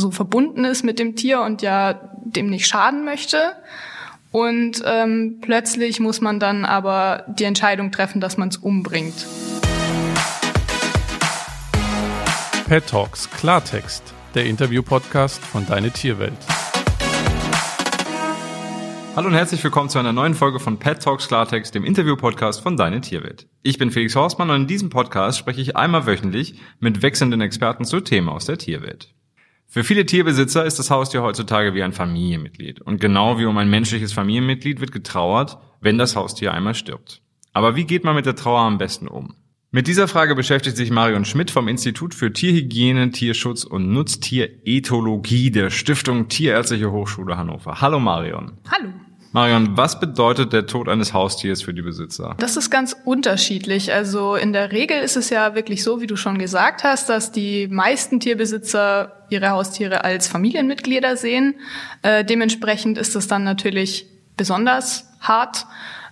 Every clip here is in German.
so verbunden ist mit dem Tier und ja dem nicht schaden möchte. Und ähm, plötzlich muss man dann aber die Entscheidung treffen, dass man es umbringt. Pet Talks Klartext, der Interview-Podcast von Deine Tierwelt. Hallo und herzlich willkommen zu einer neuen Folge von Pet Talks Klartext, dem Interview-Podcast von Deine Tierwelt. Ich bin Felix Horstmann und in diesem Podcast spreche ich einmal wöchentlich mit wechselnden Experten zu Themen aus der Tierwelt. Für viele Tierbesitzer ist das Haustier heutzutage wie ein Familienmitglied. Und genau wie um ein menschliches Familienmitglied wird getrauert, wenn das Haustier einmal stirbt. Aber wie geht man mit der Trauer am besten um? Mit dieser Frage beschäftigt sich Marion Schmidt vom Institut für Tierhygiene, Tierschutz und Nutztierethologie der Stiftung Tierärztliche Hochschule Hannover. Hallo Marion. Hallo. Marion, was bedeutet der Tod eines Haustiers für die Besitzer? Das ist ganz unterschiedlich. Also in der Regel ist es ja wirklich so, wie du schon gesagt hast, dass die meisten Tierbesitzer ihre Haustiere als Familienmitglieder sehen. Äh, dementsprechend ist es dann natürlich besonders hart,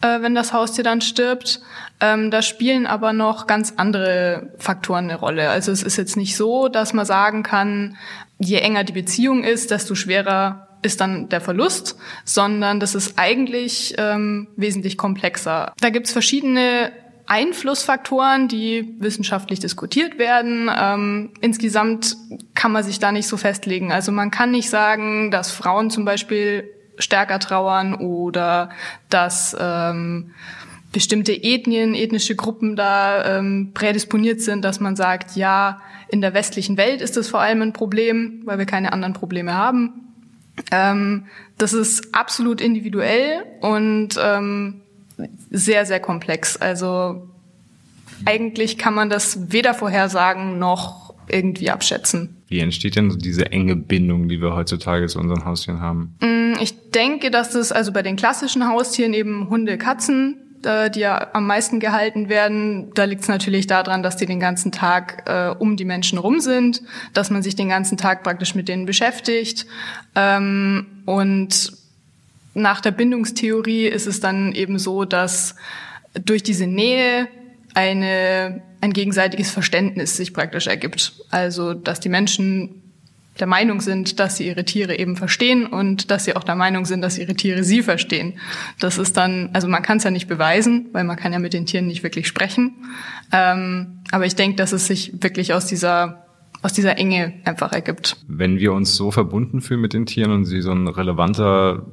äh, wenn das Haustier dann stirbt. Ähm, da spielen aber noch ganz andere Faktoren eine Rolle. Also es ist jetzt nicht so, dass man sagen kann, je enger die Beziehung ist, desto schwerer ist dann der Verlust, sondern das ist eigentlich ähm, wesentlich komplexer. Da gibt's verschiedene Einflussfaktoren, die wissenschaftlich diskutiert werden. Ähm, insgesamt kann man sich da nicht so festlegen. Also man kann nicht sagen, dass Frauen zum Beispiel stärker trauern oder dass ähm, bestimmte Ethnien, ethnische Gruppen da ähm, prädisponiert sind, dass man sagt, ja, in der westlichen Welt ist das vor allem ein Problem, weil wir keine anderen Probleme haben. Ähm, das ist absolut individuell und ähm, sehr, sehr komplex. Also eigentlich kann man das weder vorhersagen noch irgendwie abschätzen. Wie entsteht denn so diese enge Bindung, die wir heutzutage zu unseren Haustieren haben? Mm, ich denke, dass das also bei den klassischen Haustieren eben Hunde, Katzen äh, die ja am meisten gehalten werden, da liegt es natürlich daran, dass die den ganzen Tag äh, um die Menschen rum sind, dass man sich den ganzen Tag praktisch mit denen beschäftigt. Ähm, und nach der Bindungstheorie ist es dann eben so, dass durch diese Nähe eine, ein gegenseitiges Verständnis sich praktisch ergibt. Also, dass die Menschen der Meinung sind, dass sie ihre Tiere eben verstehen und dass sie auch der Meinung sind, dass ihre Tiere sie verstehen. Das ist dann, also man kann es ja nicht beweisen, weil man kann ja mit den Tieren nicht wirklich sprechen. Ähm, aber ich denke, dass es sich wirklich aus dieser aus dieser Enge einfach ergibt. Wenn wir uns so verbunden fühlen mit den Tieren und sie so ein relevanter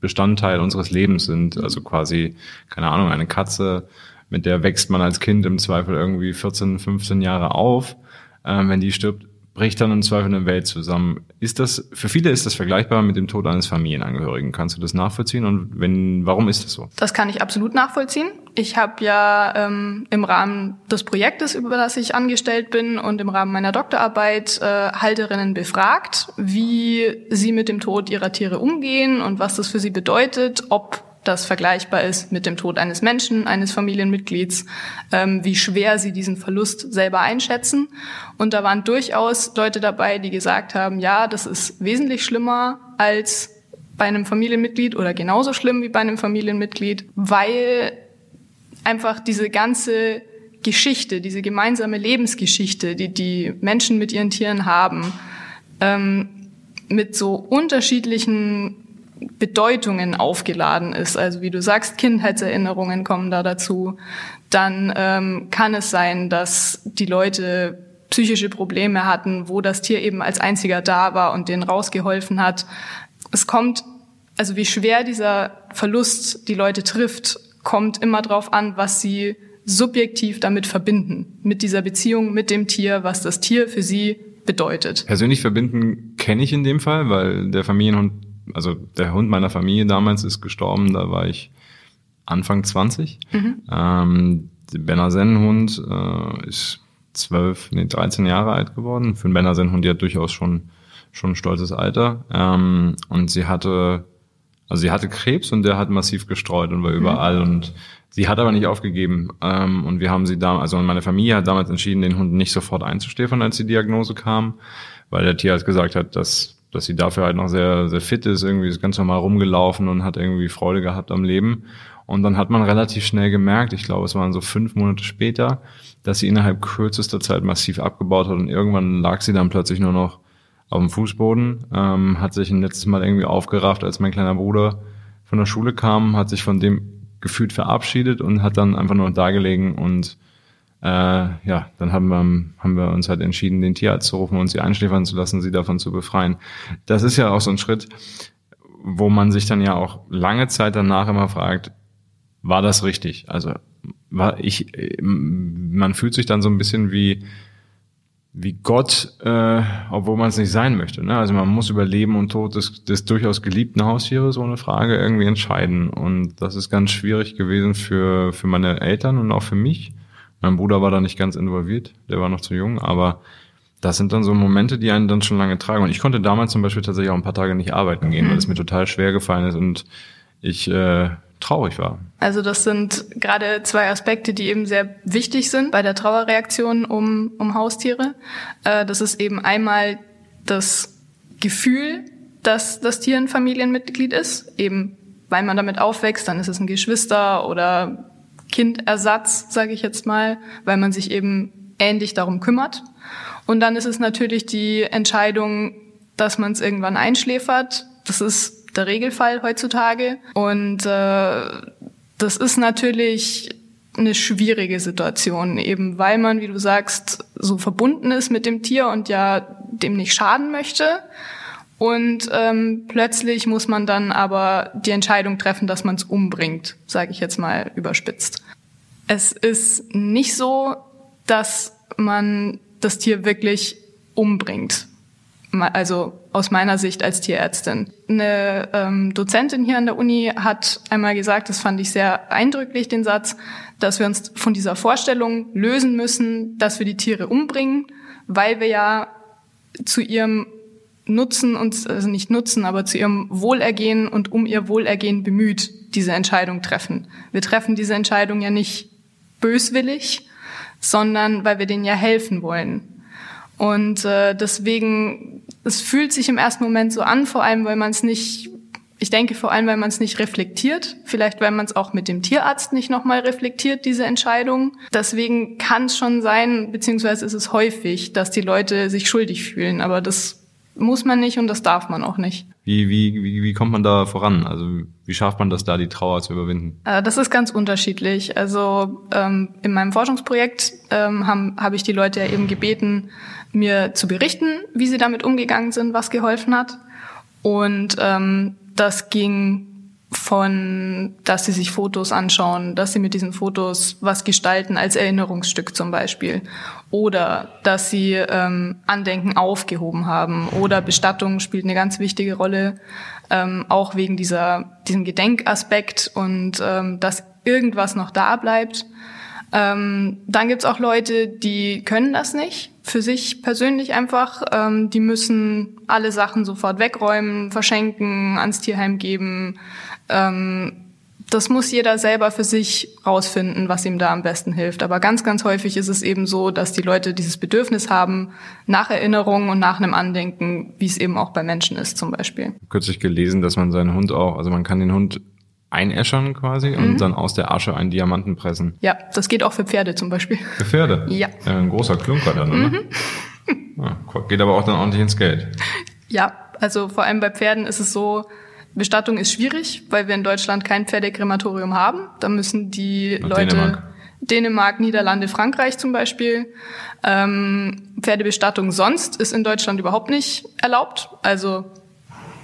Bestandteil unseres Lebens sind, also quasi, keine Ahnung, eine Katze, mit der wächst man als Kind im Zweifel irgendwie 14, 15 Jahre auf, äh, wenn die stirbt, bricht dann im Zweifel eine Welt zusammen. Ist das, für viele ist das vergleichbar mit dem Tod eines Familienangehörigen. Kannst du das nachvollziehen? Und wenn, warum ist das so? Das kann ich absolut nachvollziehen. Ich habe ja ähm, im Rahmen des Projektes, über das ich angestellt bin und im Rahmen meiner Doktorarbeit äh, Halterinnen befragt, wie sie mit dem Tod ihrer Tiere umgehen und was das für sie bedeutet, ob das vergleichbar ist mit dem Tod eines Menschen, eines Familienmitglieds, ähm, wie schwer sie diesen Verlust selber einschätzen. Und da waren durchaus Leute dabei, die gesagt haben, ja, das ist wesentlich schlimmer als bei einem Familienmitglied oder genauso schlimm wie bei einem Familienmitglied, weil einfach diese ganze Geschichte, diese gemeinsame Lebensgeschichte, die die Menschen mit ihren Tieren haben, ähm, mit so unterschiedlichen Bedeutungen aufgeladen ist. Also wie du sagst, Kindheitserinnerungen kommen da dazu. Dann ähm, kann es sein, dass die Leute psychische Probleme hatten, wo das Tier eben als einziger da war und denen rausgeholfen hat. Es kommt, also wie schwer dieser Verlust die Leute trifft, kommt immer darauf an, was sie subjektiv damit verbinden, mit dieser Beziehung, mit dem Tier, was das Tier für sie bedeutet. Persönlich verbinden kenne ich in dem Fall, weil der Familienhund also der Hund meiner Familie damals ist gestorben, da war ich Anfang 20. Mhm. Ähm, der Benazen-Hund äh, ist zwölf, nee, 13 Jahre alt geworden. Für einen Benazen-Hund ja durchaus schon, schon ein stolzes Alter. Ähm, und sie hatte, also sie hatte Krebs und der hat massiv gestreut und war mhm. überall und sie hat aber nicht aufgegeben. Ähm, und wir haben sie da, also meine Familie hat damals entschieden, den Hund nicht sofort einzustäfern, als die Diagnose kam, weil der Tierarzt gesagt hat, dass dass sie dafür halt noch sehr, sehr fit ist, irgendwie ist ganz normal rumgelaufen und hat irgendwie Freude gehabt am Leben. Und dann hat man relativ schnell gemerkt, ich glaube, es waren so fünf Monate später, dass sie innerhalb kürzester Zeit massiv abgebaut hat und irgendwann lag sie dann plötzlich nur noch auf dem Fußboden, ähm, hat sich ein letztes Mal irgendwie aufgerafft, als mein kleiner Bruder von der Schule kam, hat sich von dem gefühlt verabschiedet und hat dann einfach nur da gelegen und äh, ja, dann haben wir, haben wir uns halt entschieden, den Tierarzt zu rufen und sie einschläfern zu lassen, sie davon zu befreien. Das ist ja auch so ein Schritt, wo man sich dann ja auch lange Zeit danach immer fragt, war das richtig? Also war ich, man fühlt sich dann so ein bisschen wie wie Gott, äh, obwohl man es nicht sein möchte. Ne? Also man muss über Leben und Tod des, des durchaus geliebten Haustieres ohne Frage irgendwie entscheiden. Und das ist ganz schwierig gewesen für, für meine Eltern und auch für mich. Mein Bruder war da nicht ganz involviert, der war noch zu jung, aber das sind dann so Momente, die einen dann schon lange tragen. Und ich konnte damals zum Beispiel tatsächlich auch ein paar Tage nicht arbeiten gehen, mhm. weil es mir total schwer gefallen ist und ich äh, traurig war. Also das sind gerade zwei Aspekte, die eben sehr wichtig sind bei der Trauerreaktion um, um Haustiere. Äh, das ist eben einmal das Gefühl, dass das Tier ein Familienmitglied ist, eben weil man damit aufwächst, dann ist es ein Geschwister oder Kindersatz, sage ich jetzt mal, weil man sich eben ähnlich darum kümmert. Und dann ist es natürlich die Entscheidung, dass man es irgendwann einschläfert. Das ist der Regelfall heutzutage. Und äh, das ist natürlich eine schwierige Situation, eben weil man, wie du sagst, so verbunden ist mit dem Tier und ja dem nicht schaden möchte. Und ähm, plötzlich muss man dann aber die Entscheidung treffen, dass man es umbringt, sage ich jetzt mal überspitzt. Es ist nicht so, dass man das Tier wirklich umbringt also aus meiner Sicht als Tierärztin. Eine ähm, Dozentin hier an der Uni hat einmal gesagt, das fand ich sehr eindrücklich, den Satz, dass wir uns von dieser Vorstellung lösen müssen, dass wir die Tiere umbringen, weil wir ja zu ihrem Nutzen und also nicht Nutzen, aber zu ihrem Wohlergehen und um ihr Wohlergehen bemüht diese Entscheidung treffen. Wir treffen diese Entscheidung ja nicht böswillig, sondern weil wir denen ja helfen wollen. Und äh, deswegen, es fühlt sich im ersten Moment so an, vor allem weil man es nicht, ich denke vor allem, weil man es nicht reflektiert, vielleicht weil man es auch mit dem Tierarzt nicht nochmal reflektiert, diese Entscheidung. Deswegen kann es schon sein, beziehungsweise ist es häufig, dass die Leute sich schuldig fühlen, aber das muss man nicht und das darf man auch nicht. Wie, wie, wie, wie kommt man da voran? Also wie schafft man das da, die Trauer zu überwinden? Äh, das ist ganz unterschiedlich. Also ähm, in meinem Forschungsprojekt ähm, habe hab ich die Leute ja eben gebeten, mir zu berichten, wie sie damit umgegangen sind, was geholfen hat. Und ähm, das ging von, dass sie sich Fotos anschauen, dass sie mit diesen Fotos was gestalten als Erinnerungsstück zum Beispiel. Oder dass sie ähm, Andenken aufgehoben haben. Oder Bestattung spielt eine ganz wichtige Rolle, ähm, auch wegen dieser, diesem Gedenkaspekt und ähm, dass irgendwas noch da bleibt. Ähm, dann gibt's auch Leute, die können das nicht. Für sich persönlich einfach. Ähm, die müssen alle Sachen sofort wegräumen, verschenken, ans Tierheim geben. Ähm, das muss jeder selber für sich rausfinden, was ihm da am besten hilft. Aber ganz, ganz häufig ist es eben so, dass die Leute dieses Bedürfnis haben nach Erinnerungen und nach einem Andenken, wie es eben auch bei Menschen ist zum Beispiel. Kürzlich gelesen, dass man seinen Hund auch, also man kann den Hund einäschern quasi mhm. und dann aus der Asche einen Diamanten pressen. Ja, das geht auch für Pferde zum Beispiel. Für Pferde? Ja. ja ein großer Klunker dann, oder? Mhm. Ja, geht aber auch dann ordentlich ins Geld. Ja, also vor allem bei Pferden ist es so, Bestattung ist schwierig, weil wir in Deutschland kein Pferdekrematorium haben. Da müssen die Nach Leute Dänemark. Dänemark, Niederlande, Frankreich zum Beispiel. Ähm, Pferdebestattung sonst ist in Deutschland überhaupt nicht erlaubt. Also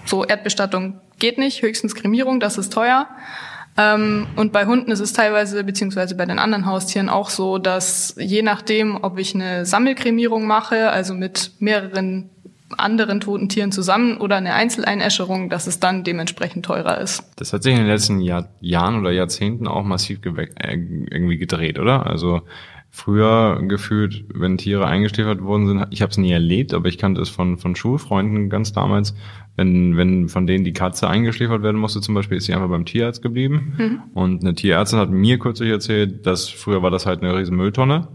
so Erdbestattung geht nicht, höchstens Kremierung, das ist teuer. Ähm, und bei Hunden ist es teilweise, beziehungsweise bei den anderen Haustieren auch so, dass je nachdem, ob ich eine Sammelkremierung mache, also mit mehreren anderen toten Tieren zusammen oder eine Einzeleinäscherung, dass es dann dementsprechend teurer ist. Das hat sich in den letzten Jahr, Jahren oder Jahrzehnten auch massiv äh, irgendwie gedreht, oder? Also früher gefühlt, wenn Tiere eingeschläfert worden sind, ich habe es nie erlebt, aber ich kannte es von, von Schulfreunden ganz damals, wenn, wenn von denen die Katze eingeschläfert werden musste, zum Beispiel, ist sie einfach beim Tierarzt geblieben. Mhm. Und eine Tierärztin hat mir kürzlich erzählt, dass früher war das halt eine riesen Mülltonne,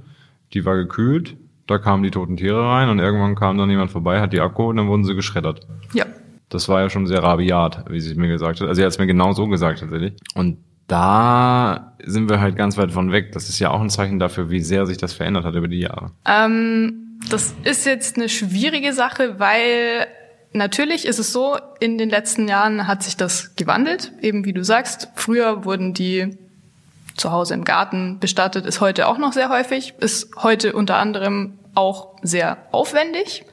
die war gekühlt, da kamen die toten Tiere rein und irgendwann kam dann jemand vorbei, hat die abgeholt und dann wurden sie geschreddert. Ja. Das war ja schon sehr rabiat, wie sie es mir gesagt hat. Also sie hat es mir genau so gesagt tatsächlich. Und da sind wir halt ganz weit von weg. Das ist ja auch ein Zeichen dafür, wie sehr sich das verändert hat über die Jahre. Ähm, Das ist jetzt eine schwierige Sache, weil natürlich ist es so, in den letzten Jahren hat sich das gewandelt. Eben wie du sagst, früher wurden die zu Hause im Garten bestattet, ist heute auch noch sehr häufig, ist heute unter anderem auch sehr aufwendig.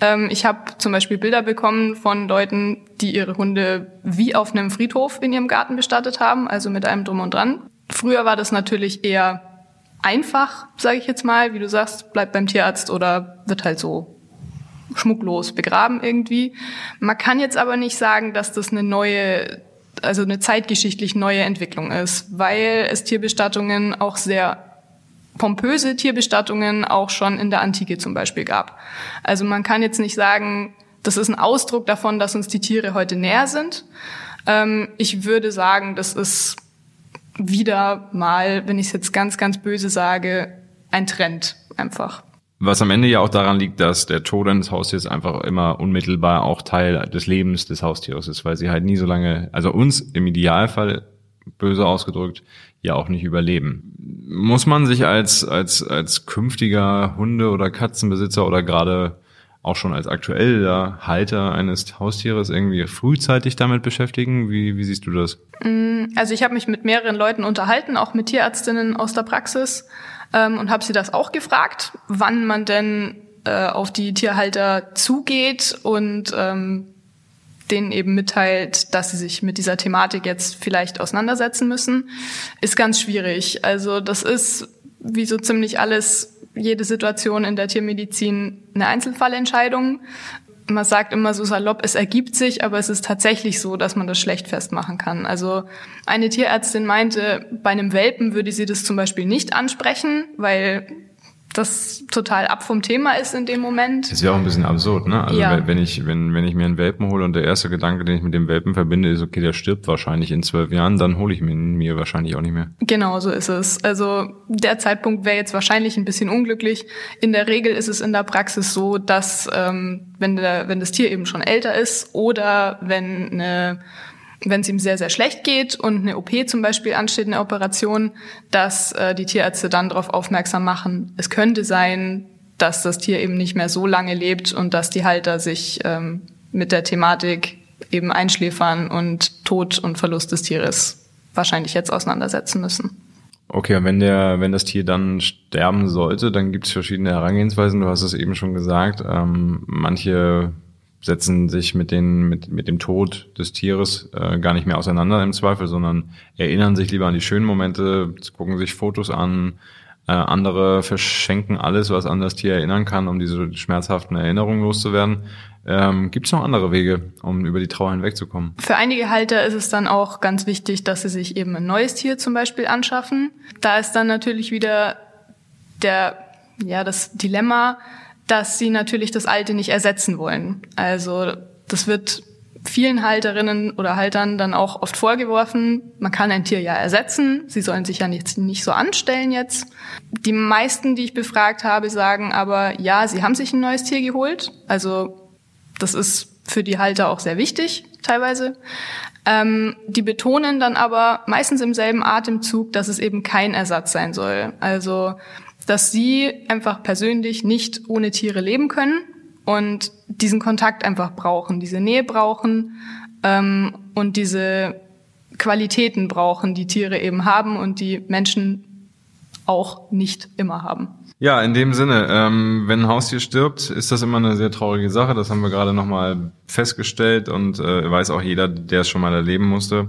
Ähm, ich habe zum Beispiel Bilder bekommen von Leuten, die ihre Hunde wie auf einem Friedhof in ihrem Garten bestattet haben, also mit einem Drum und Dran. Früher war das natürlich eher einfach, sage ich jetzt mal, wie du sagst, bleibt beim Tierarzt oder wird halt so schmucklos begraben irgendwie. Man kann jetzt aber nicht sagen, dass das eine neue, also eine zeitgeschichtlich neue Entwicklung ist, weil es Tierbestattungen auch sehr pompöse Tierbestattungen auch schon in der Antike zum Beispiel gab. Also man kann jetzt nicht sagen, das ist ein Ausdruck davon, dass uns die Tiere heute näher sind. Ähm, ich würde sagen, das ist wieder mal, wenn ich es jetzt ganz, ganz böse sage, ein Trend einfach. Was am Ende ja auch daran liegt, dass der Tod eines Haustiers einfach immer unmittelbar auch Teil des Lebens des Haustieres ist, weil sie halt nie so lange, also uns im Idealfall böse ausgedrückt, ja auch nicht überleben. Muss man sich als, als, als künftiger Hunde- oder Katzenbesitzer oder gerade auch schon als aktueller Halter eines Haustieres irgendwie frühzeitig damit beschäftigen? Wie, wie siehst du das? Mm, also ich habe mich mit mehreren Leuten unterhalten, auch mit Tierärztinnen aus der Praxis ähm, und habe sie das auch gefragt, wann man denn äh, auf die Tierhalter zugeht und ähm, denen eben mitteilt, dass sie sich mit dieser Thematik jetzt vielleicht auseinandersetzen müssen, ist ganz schwierig. Also das ist wie so ziemlich alles, jede Situation in der Tiermedizin eine Einzelfallentscheidung. Man sagt immer so salopp, es ergibt sich, aber es ist tatsächlich so, dass man das schlecht festmachen kann. Also eine Tierärztin meinte, bei einem Welpen würde sie das zum Beispiel nicht ansprechen, weil das total ab vom Thema ist in dem Moment. Das wäre auch ein bisschen absurd, ne? Also ja. wenn ich, wenn, wenn ich mir einen Welpen hole und der erste Gedanke, den ich mit dem Welpen verbinde, ist, okay, der stirbt wahrscheinlich in zwölf Jahren, dann hole ich mir, mir wahrscheinlich auch nicht mehr. Genau, so ist es. Also der Zeitpunkt wäre jetzt wahrscheinlich ein bisschen unglücklich. In der Regel ist es in der Praxis so, dass ähm, wenn, der, wenn das Tier eben schon älter ist oder wenn eine wenn es ihm sehr, sehr schlecht geht und eine OP zum Beispiel ansteht, eine Operation, dass äh, die Tierärzte dann darauf aufmerksam machen, es könnte sein, dass das Tier eben nicht mehr so lange lebt und dass die Halter sich ähm, mit der Thematik eben einschläfern und Tod und Verlust des Tieres wahrscheinlich jetzt auseinandersetzen müssen. Okay, und wenn der, wenn das Tier dann sterben sollte, dann gibt es verschiedene Herangehensweisen. Du hast es eben schon gesagt. Ähm, manche setzen sich mit, den, mit, mit dem Tod des Tieres äh, gar nicht mehr auseinander im Zweifel, sondern erinnern sich lieber an die schönen Momente, gucken sich Fotos an. Äh, andere verschenken alles, was an das Tier erinnern kann, um diese schmerzhaften Erinnerungen loszuwerden. Ähm, Gibt es noch andere Wege, um über die Trauer hinwegzukommen? Für einige Halter ist es dann auch ganz wichtig, dass sie sich eben ein neues Tier zum Beispiel anschaffen. Da ist dann natürlich wieder der, ja, das Dilemma, dass sie natürlich das Alte nicht ersetzen wollen. Also das wird vielen Halterinnen oder Haltern dann auch oft vorgeworfen, man kann ein Tier ja ersetzen, sie sollen sich ja nicht, nicht so anstellen jetzt. Die meisten, die ich befragt habe, sagen aber, ja, sie haben sich ein neues Tier geholt. Also das ist für die Halter auch sehr wichtig teilweise. Ähm, die betonen dann aber meistens im selben Atemzug, dass es eben kein Ersatz sein soll. Also dass sie einfach persönlich nicht ohne Tiere leben können und diesen Kontakt einfach brauchen, diese Nähe brauchen ähm, und diese Qualitäten brauchen, die Tiere eben haben und die Menschen auch nicht immer haben. Ja, in dem Sinne, ähm, wenn ein Haustier stirbt, ist das immer eine sehr traurige Sache. Das haben wir gerade nochmal festgestellt und äh, weiß auch jeder, der es schon mal erleben musste.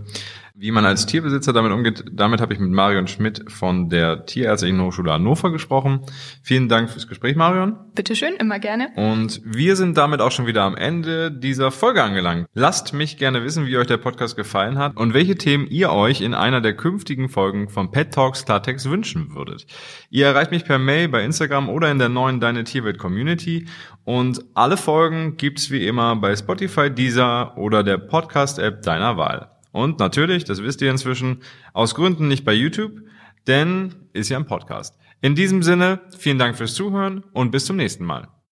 Wie man als Tierbesitzer damit umgeht, damit habe ich mit Marion Schmidt von der Tierärztlichen Hochschule Hannover gesprochen. Vielen Dank fürs Gespräch, Marion. Bitteschön, immer gerne. Und wir sind damit auch schon wieder am Ende dieser Folge angelangt. Lasst mich gerne wissen, wie euch der Podcast gefallen hat und welche Themen ihr euch in einer der künftigen Folgen von Pet Talks Klartext wünschen würdet. Ihr erreicht mich per Mail bei Instagram oder in der neuen Deine Tierwelt Community und alle Folgen gibt's wie immer bei Spotify, Deezer oder der Podcast-App deiner Wahl. Und natürlich, das wisst ihr inzwischen, aus Gründen nicht bei YouTube, denn ist ja ein Podcast. In diesem Sinne, vielen Dank fürs Zuhören und bis zum nächsten Mal.